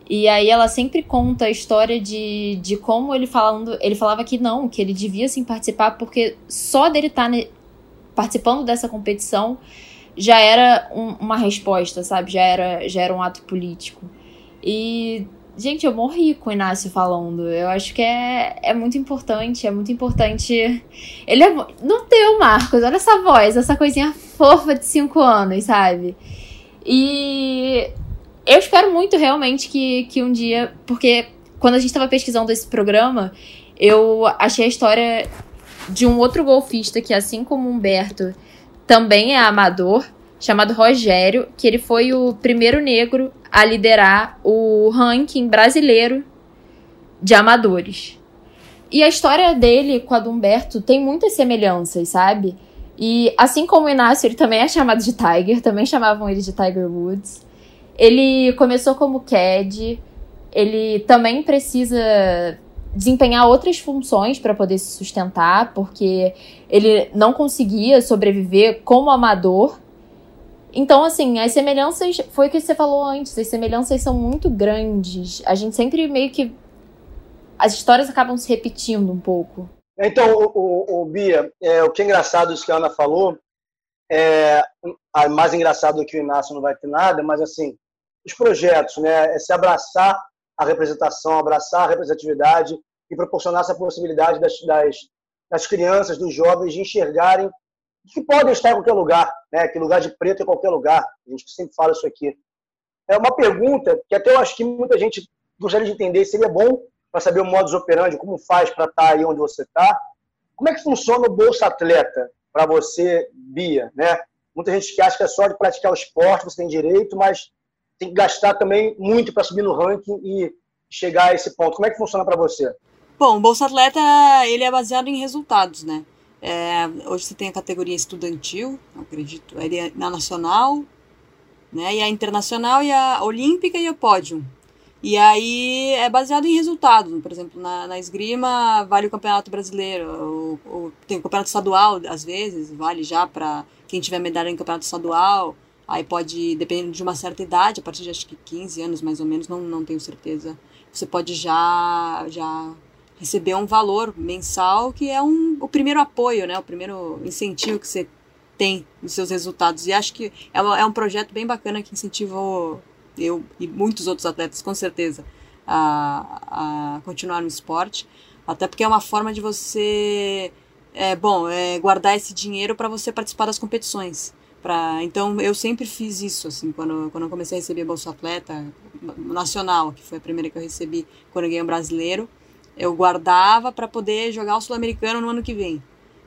E aí ela sempre conta a história de, de como ele falando, ele falava que não, que ele devia sim participar, porque só dele estar tá participando dessa competição já era um, uma resposta, sabe? Já era, já era um ato político. E Gente, eu morri com o Inácio falando. Eu acho que é, é muito importante, é muito importante. Ele é. Não tem o Marcos, olha essa voz, essa coisinha fofa de 5 anos, sabe? E eu espero muito realmente que, que um dia. Porque quando a gente estava pesquisando esse programa, eu achei a história de um outro golfista que, assim como Humberto, também é amador chamado Rogério, que ele foi o primeiro negro a liderar o ranking brasileiro de amadores. E a história dele com a do Humberto tem muitas semelhanças, sabe? E assim como o Inácio, ele também é chamado de Tiger, também chamavam ele de Tiger Woods. Ele começou como CAD, ele também precisa desempenhar outras funções para poder se sustentar, porque ele não conseguia sobreviver como amador então, assim, as semelhanças, foi o que você falou antes, as semelhanças são muito grandes. A gente sempre meio que. As histórias acabam se repetindo um pouco. Então, o, o, o Bia, é, o que é engraçado isso que a Ana falou, é, mais engraçado do que o Inácio não vai ter nada, mas assim, os projetos, né, é se abraçar a representação, abraçar a representatividade e proporcionar essa possibilidade das, das, das crianças, dos jovens de enxergarem que podem estar em qualquer lugar, né? que lugar de preto em qualquer lugar. A gente sempre fala isso aqui. É uma pergunta que até eu acho que muita gente gostaria de entender. Seria bom para saber o modus operandi, como faz para estar tá aí onde você está. Como é que funciona o Bolsa Atleta para você, Bia? Né? Muita gente que acha que é só de praticar o esporte, você tem direito, mas tem que gastar também muito para subir no ranking e chegar a esse ponto. Como é que funciona para você? Bom, o Bolsa Atleta ele é baseado em resultados, né? É, hoje você tem a categoria estudantil, acredito, na nacional, né? E a internacional e a olímpica e o pódio. E aí é baseado em resultados. Por exemplo, na, na esgrima vale o campeonato brasileiro, tem o campeonato estadual, às vezes, vale já para quem tiver medalha em campeonato estadual. Aí pode, dependendo de uma certa idade, a partir de acho que 15 anos mais ou menos, não, não tenho certeza, você pode já, já receber um valor mensal que é um, o primeiro apoio, né? O primeiro incentivo que você tem nos seus resultados. E acho que é, é um projeto bem bacana que incentivou eu e muitos outros atletas, com certeza, a, a continuar no esporte. Até porque é uma forma de você, é, bom, é, guardar esse dinheiro para você participar das competições. Pra, então eu sempre fiz isso, assim, quando, quando eu comecei a receber Bolsa Atleta Nacional, que foi a primeira que eu recebi quando eu ganhei um brasileiro eu guardava para poder jogar o Sul-Americano no ano que vem.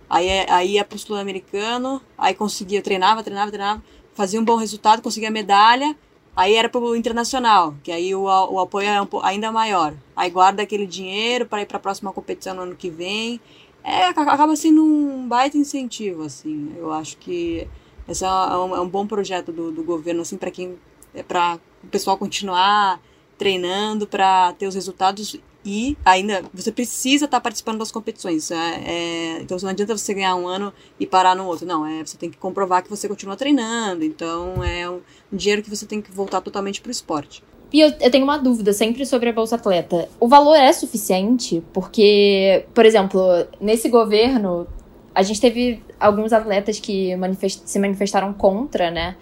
Aí, aí ia pro Sul-Americano, aí conseguia, treinava, treinava, treinava, fazia um bom resultado, conseguia medalha, aí era pro Internacional, que aí o, o apoio é um, ainda maior. Aí guarda aquele dinheiro para ir para a próxima competição no ano que vem. É, acaba sendo um baita incentivo, assim. Eu acho que esse é um, é um bom projeto do, do governo, assim, para quem. É para o pessoal continuar treinando para ter os resultados e ainda você precisa estar tá participando das competições. É, é, então não adianta você ganhar um ano e parar no outro. Não, é, você tem que comprovar que você continua treinando. Então é um, um dinheiro que você tem que voltar totalmente para o esporte. E eu, eu, tenho uma dúvida sempre sobre a Bolsa Atleta. O valor é suficiente? Porque, por exemplo, nesse governo, a gente teve alguns atletas que manifest se manifestaram contra, né?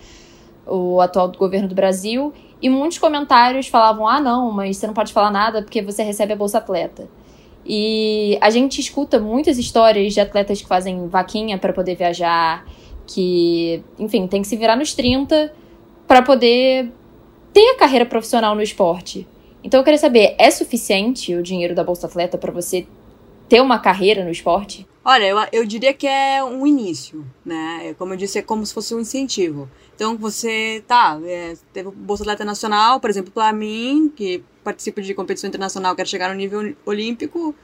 O atual governo do Brasil. E muitos comentários falavam: ah, não, mas você não pode falar nada porque você recebe a Bolsa Atleta. E a gente escuta muitas histórias de atletas que fazem vaquinha para poder viajar, que, enfim, tem que se virar nos 30 para poder ter a carreira profissional no esporte. Então eu queria saber, é suficiente o dinheiro da Bolsa Atleta para você ter uma carreira no esporte? Olha, eu, eu diria que é um início, né? Como eu disse, é como se fosse um incentivo. Então você, tá, é, teve Bolsa Atleta Nacional, por exemplo, para mim, que participo de competição internacional, quero chegar no nível olímpico,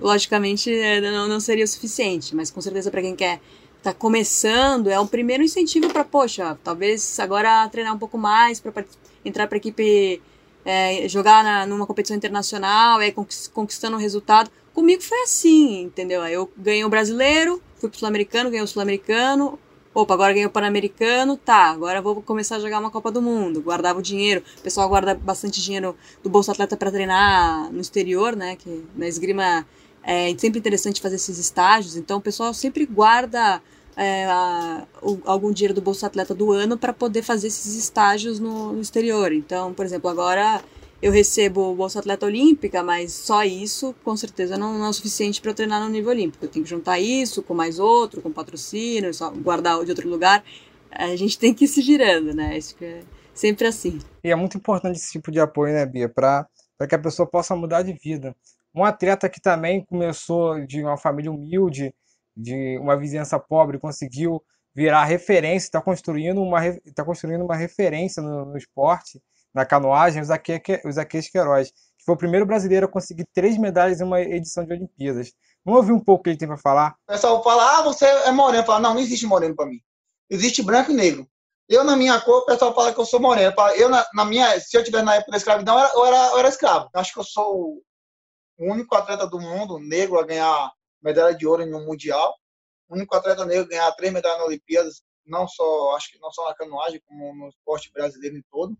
logicamente é, não, não seria o suficiente, mas com certeza para quem quer tá começando, é um primeiro incentivo para, poxa, talvez agora treinar um pouco mais, para entrar para equipe, é, jogar na, numa competição internacional, é, conquistando um resultado. Comigo foi assim, entendeu? Eu ganhei o brasileiro, fui pro sul-americano, ganhei o sul-americano, Opa, agora ganhei o Pan-Americano, tá, agora vou começar a jogar uma Copa do Mundo. Guardava o dinheiro. O pessoal guarda bastante dinheiro do Bolsa Atleta para treinar no exterior, né? Que na esgrima é sempre interessante fazer esses estágios. Então o pessoal sempre guarda é, a, o, algum dinheiro do Bolsa Atleta do ano para poder fazer esses estágios no, no exterior. Então, por exemplo, agora eu recebo Bolsa Atleta Olímpica, mas só isso com certeza não, não é o suficiente para eu treinar no nível olímpico. Eu tenho que juntar isso com mais outro, com patrocínio, só guardar de outro lugar. A gente tem que ir se girando, né? Isso é sempre assim. E é muito importante esse tipo de apoio, né, Bia, para que a pessoa possa mudar de vida. Um atleta que também começou de uma família humilde, de uma vizinhança pobre, conseguiu virar referência, está construindo uma, tá construindo uma referência no, no esporte na canoagem, o Zaqueus Queiroz, que foi o primeiro brasileiro a conseguir três medalhas em uma edição de Olimpíadas. Vamos ouvir um pouco o que ele tem para falar? O pessoal fala, ah, você é moreno. Fala, não, não existe moreno para mim. Existe branco e negro. Eu, na minha cor, o pessoal fala que eu sou moreno. Eu, na, na minha, se eu tivesse na época da escravidão, eu era, eu era, eu era escravo. Acho que eu sou o único atleta do mundo negro a ganhar medalha de ouro no Mundial. O único atleta negro a ganhar três medalhas na Olimpíadas, não só, acho que não só na canoagem, como no esporte brasileiro em todo.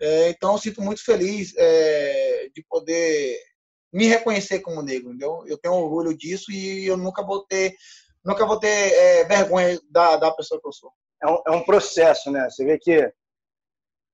É, então, sinto muito feliz é, de poder me reconhecer como negro, entendeu? Eu tenho orgulho disso e eu nunca vou ter, nunca vou ter é, vergonha da, da pessoa que eu sou. É um, é um processo, né? Você vê que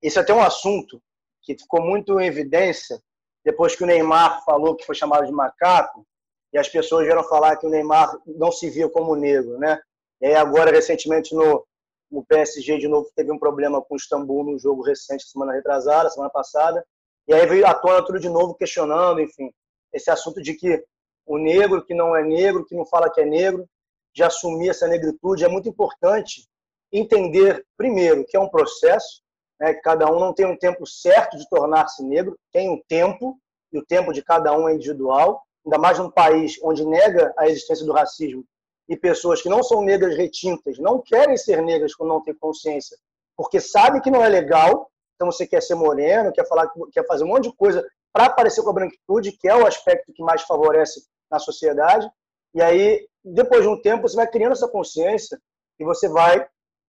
isso é até um assunto que ficou muito em evidência depois que o Neymar falou que foi chamado de macaco e as pessoas vieram falar que o Neymar não se via como negro, né? E aí agora recentemente no o PSG de novo teve um problema com o Istambul no jogo recente, semana retrasada, semana passada, e aí veio à tona tudo de novo questionando, enfim, esse assunto de que o negro que não é negro, que não fala que é negro, de assumir essa negritude, é muito importante entender, primeiro, que é um processo, né, que cada um não tem um tempo certo de tornar-se negro, tem um tempo, e o tempo de cada um é individual, ainda mais num país onde nega a existência do racismo e pessoas que não são negras retintas não querem ser negras quando não têm consciência, porque sabem que não é legal. Então você quer ser moreno, quer falar, quer fazer um monte de coisa para aparecer com a branquitude, que é o aspecto que mais favorece na sociedade. E aí, depois de um tempo, você vai criando essa consciência e você vai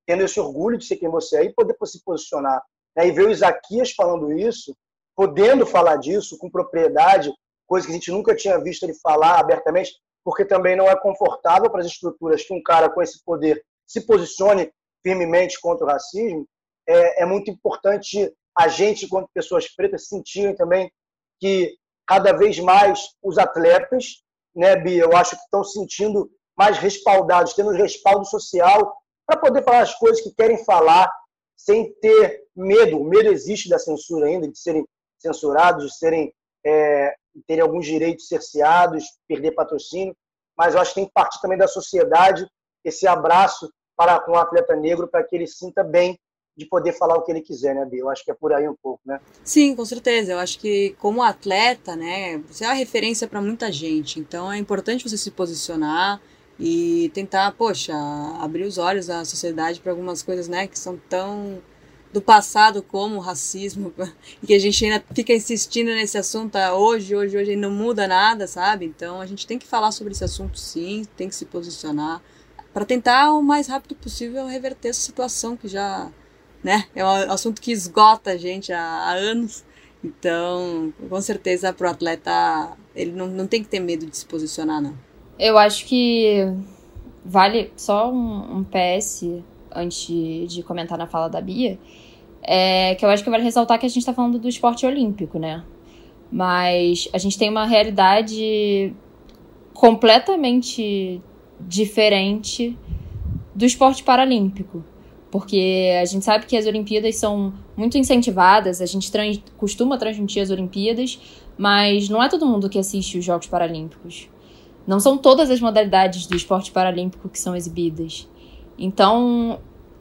tendo esse orgulho de ser quem você é e poder se posicionar. E ver o Isaquias falando isso, podendo falar disso com propriedade, coisa que a gente nunca tinha visto ele falar abertamente, porque também não é confortável para as estruturas que um cara com esse poder se posicione firmemente contra o racismo. É, é muito importante a gente, enquanto pessoas pretas, sentirem também que cada vez mais os atletas, né, Bia, eu acho que estão sentindo mais respaldados, tendo respaldo social para poder falar as coisas que querem falar sem ter medo. O medo existe da censura ainda, de serem censurados, de serem é, terem alguns direitos cerceados, perder patrocínio, mas eu acho que tem que partir também da sociedade esse abraço para com o atleta negro para que ele sinta bem de poder falar o que ele quiser, né, Bia? Eu acho que é por aí um pouco, né? Sim, com certeza. Eu acho que como atleta, né, você é uma referência para muita gente. Então é importante você se posicionar e tentar, poxa, abrir os olhos da sociedade para algumas coisas, né, que são tão do passado como o racismo, e que a gente ainda fica insistindo nesse assunto hoje, hoje, hoje, e não muda nada, sabe? Então a gente tem que falar sobre esse assunto sim, tem que se posicionar para tentar o mais rápido possível reverter essa situação que já, né, é um assunto que esgota a gente há, há anos. Então, com certeza, para o atleta, ele não, não tem que ter medo de se posicionar, não. Eu acho que vale só um, um PS antes de comentar na fala da Bia, é que eu acho que vale ressaltar que a gente está falando do esporte olímpico, né? Mas a gente tem uma realidade completamente diferente do esporte paralímpico. Porque a gente sabe que as Olimpíadas são muito incentivadas, a gente trans costuma transmitir as Olimpíadas, mas não é todo mundo que assiste os Jogos Paralímpicos. Não são todas as modalidades do esporte paralímpico que são exibidas. Então,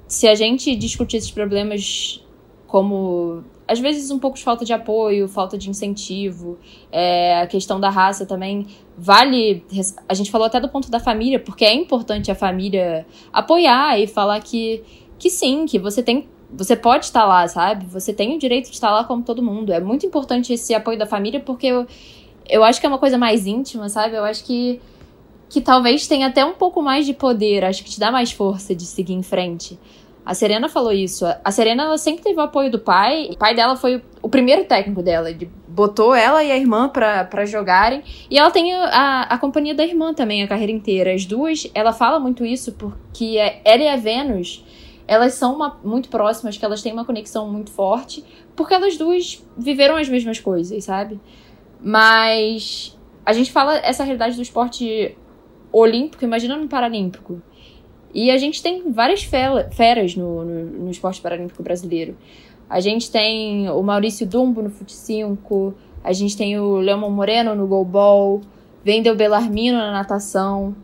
se a gente discutir esses problemas como às vezes um pouco de falta de apoio, falta de incentivo, é, a questão da raça também vale. A gente falou até do ponto da família, porque é importante a família apoiar e falar que, que sim, que você tem. Você pode estar lá, sabe? Você tem o direito de estar lá como todo mundo. É muito importante esse apoio da família, porque eu, eu acho que é uma coisa mais íntima, sabe? Eu acho que, que talvez tenha até um pouco mais de poder, acho que te dá mais força de seguir em frente. A Serena falou isso. A Serena ela sempre teve o apoio do pai. O pai dela foi o primeiro técnico dela. Ele botou ela e a irmã para jogarem. E ela tem a, a companhia da irmã também a carreira inteira. As duas, ela fala muito isso porque ela e a Venus, elas são uma, muito próximas, que elas têm uma conexão muito forte, porque elas duas viveram as mesmas coisas, sabe? Mas a gente fala essa realidade do esporte olímpico, imagina no paralímpico. E a gente tem várias feras no, no, no esporte paralímpico brasileiro. A gente tem o Maurício Dumbo no fute 5, a gente tem o Leomon Moreno no goalball, Vendel Bellarmino na natação.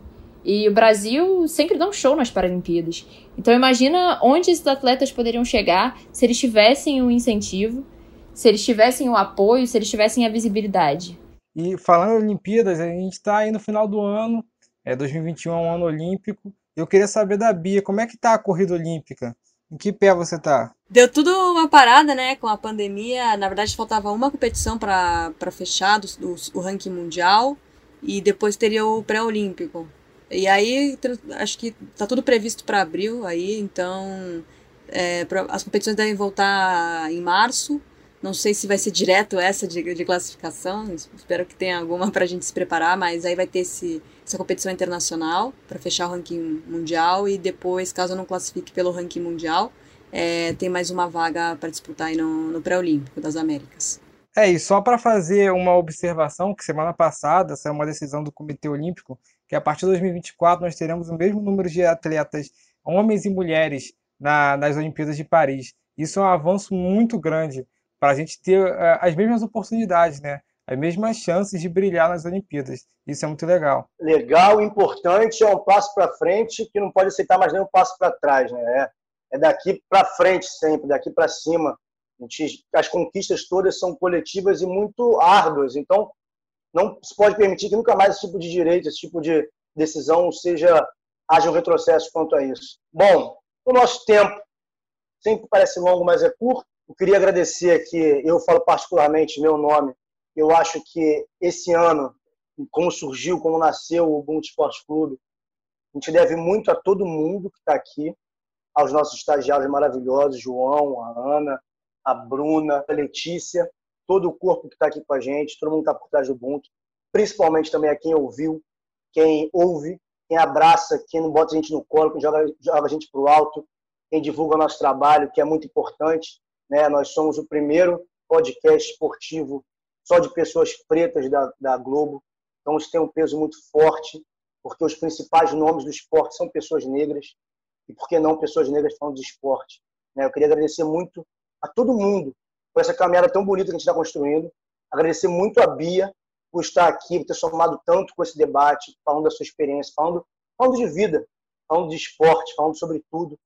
E o Brasil sempre dá um show nas Paralimpíadas. Então imagina onde esses atletas poderiam chegar se eles tivessem o um incentivo, se eles tivessem o um apoio, se eles tivessem a visibilidade. E falando em Olimpíadas, a gente está aí no final do ano, é 2021 é um ano olímpico, eu queria saber da Bia, como é que tá a corrida olímpica? Em que pé você tá? Deu tudo uma parada, né, com a pandemia. Na verdade, faltava uma competição para fechar do, do, o ranking mundial e depois teria o pré-olímpico. E aí, acho que tá tudo previsto para abril aí, então é, as competições devem voltar em março. Não sei se vai ser direto essa de, de classificação, espero que tenha alguma para a gente se preparar, mas aí vai ter esse essa competição internacional para fechar o ranking mundial e depois, caso eu não classifique pelo ranking mundial, é, tem mais uma vaga para disputar aí no, no pré-olímpico das Américas. É, e só para fazer uma observação, que semana passada saiu uma decisão do Comitê Olímpico, que a partir de 2024 nós teremos o mesmo número de atletas, homens e mulheres, na, nas Olimpíadas de Paris. Isso é um avanço muito grande para a gente ter uh, as mesmas oportunidades, né? as mesmas chances de brilhar nas Olimpíadas. Isso é muito legal. Legal, importante, é um passo para frente que não pode aceitar mais nenhum passo para trás, né? É, é daqui para frente sempre, daqui para cima. Gente, as conquistas todas são coletivas e muito árduas, então não se pode permitir que nunca mais esse tipo de direito, esse tipo de decisão seja haja um retrocesso quanto a isso. Bom, o nosso tempo sempre parece longo, mas é curto. Eu queria agradecer aqui, eu falo particularmente meu nome, eu acho que esse ano, como surgiu, como nasceu o Ubuntu Esporte Clube, a gente deve muito a todo mundo que está aqui, aos nossos estagiários maravilhosos, João, a Ana, a Bruna, a Letícia, todo o corpo que está aqui com a gente, todo mundo está por trás do Ubuntu, principalmente também a quem ouviu, quem ouve, quem abraça, quem não bota a gente no colo, quem joga, joga a gente para o alto, quem divulga nosso trabalho, que é muito importante. Né? Nós somos o primeiro podcast esportivo só de pessoas pretas da, da Globo. Então, isso tem um peso muito forte, porque os principais nomes do esporte são pessoas negras, e por que não pessoas negras falando de esporte? Né? Eu queria agradecer muito a todo mundo por essa caminhada tão bonita que a gente está construindo. Agradecer muito a Bia por estar aqui, por ter somado tanto com esse debate, falando da sua experiência, falando, falando de vida, falando de esporte, falando sobre tudo.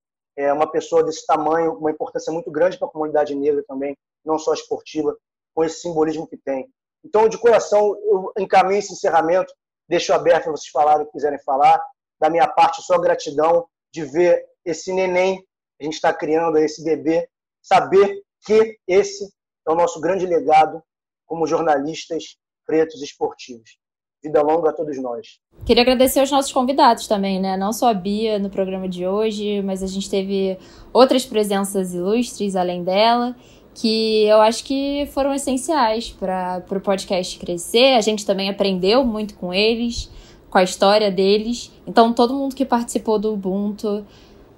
É uma pessoa desse tamanho, uma importância muito grande para a comunidade negra também, não só esportiva, com esse simbolismo que tem. Então, de coração, eu encaminho esse encerramento, deixo aberto para vocês falarem o que quiserem falar. Da minha parte, só gratidão de ver esse neném que a gente está criando, esse bebê, saber que esse é o nosso grande legado como jornalistas pretos esportivos. Vida longa a todos nós. Queria agradecer aos nossos convidados também, né? Não só a Bia no programa de hoje, mas a gente teve outras presenças ilustres além dela que eu acho que foram essenciais para o podcast crescer. A gente também aprendeu muito com eles, com a história deles. Então, todo mundo que participou do Ubuntu,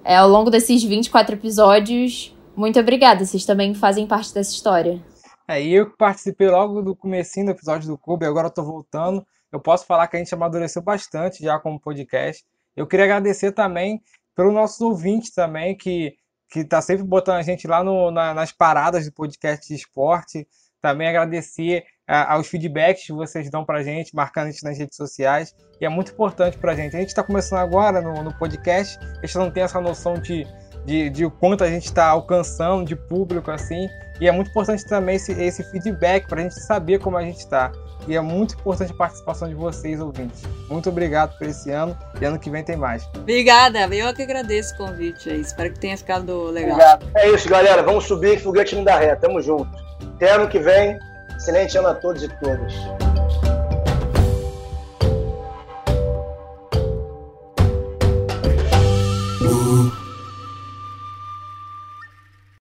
é, ao longo desses 24 episódios, Muito obrigada, vocês também fazem parte dessa história. É, e eu que participei logo do comecinho do episódio do Clube, agora eu tô voltando. Eu posso falar que a gente amadureceu bastante já como podcast. Eu queria agradecer também pelos nossos ouvintes também, que que está sempre botando a gente lá no, na, nas paradas do podcast de esporte. Também agradecer aos feedbacks que vocês dão para a gente, marcando a gente nas redes sociais. E é muito importante para a gente. A gente está começando agora no, no podcast, a gente não tem essa noção de, de, de o quanto a gente está alcançando de público assim. E é muito importante também esse, esse feedback para a gente saber como a gente está. E é muito importante a participação de vocês, ouvintes. Muito obrigado por esse ano e ano que vem tem mais. Obrigada, eu que agradeço o convite aí. Espero que tenha ficado legal. Obrigado. É isso, galera. Vamos subir que foguete não dá ré. Tamo junto. Até ano que vem. Excelente ano a todos e todas.